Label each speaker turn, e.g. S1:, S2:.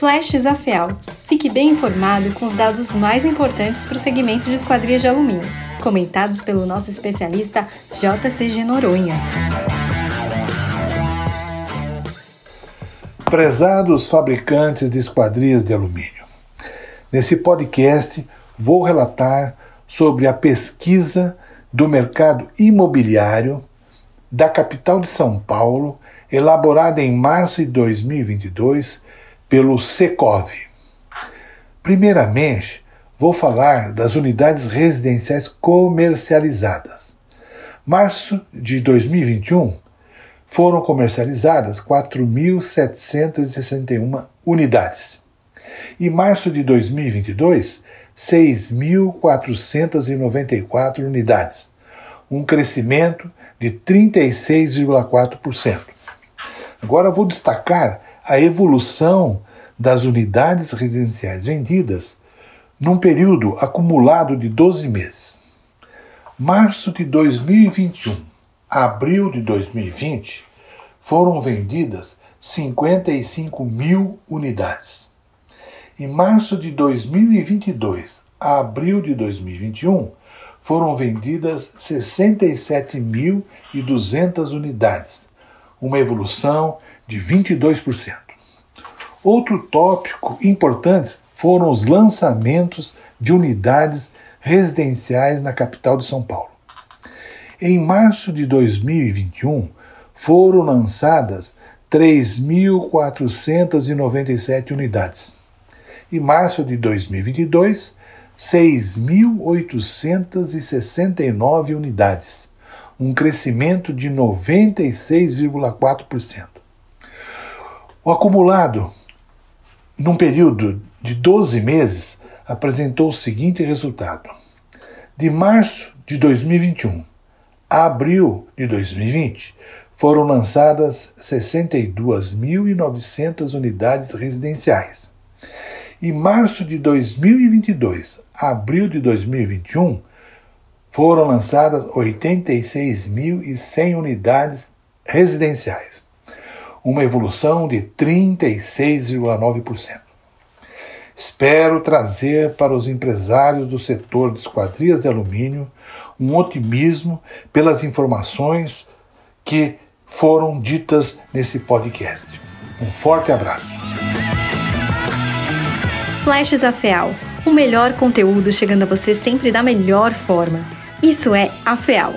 S1: Flashes AFEAL. Fique bem informado com os dados mais importantes para o segmento de esquadrias de alumínio, comentados pelo nosso especialista JCG Noronha.
S2: Prezados fabricantes de esquadrias de alumínio, nesse podcast vou relatar sobre a pesquisa do mercado imobiliário da capital de São Paulo, elaborada em março de 2022 pelo Secov. Primeiramente, vou falar das unidades residenciais comercializadas. Março de 2021 foram comercializadas 4.761 unidades. E março de 2022, 6.494 unidades, um crescimento de 36,4%. Agora vou destacar a evolução das unidades residenciais vendidas num período acumulado de 12 meses. Março de 2021 a abril de 2020 foram vendidas 55 mil unidades. Em março de 2022 a abril de 2021 foram vendidas 67.200 unidades, uma evolução de 22%. Outro tópico importante foram os lançamentos de unidades residenciais na capital de São Paulo. Em março de 2021, foram lançadas 3.497 unidades. Em março de 2022, 6.869 unidades, um crescimento de 96,4%. O acumulado, num período de 12 meses, apresentou o seguinte resultado: de março de 2021 a abril de 2020, foram lançadas 62.900 unidades residenciais. Em março de 2022 a abril de 2021, foram lançadas 86.100 unidades residenciais, uma evolução de 36,9%. Espero trazer para os empresários do setor de esquadrias de alumínio um otimismo pelas informações que foram ditas nesse podcast. Um forte abraço.
S1: Flashes AFEAL o melhor conteúdo chegando a você sempre da melhor forma. Isso é AFEAL.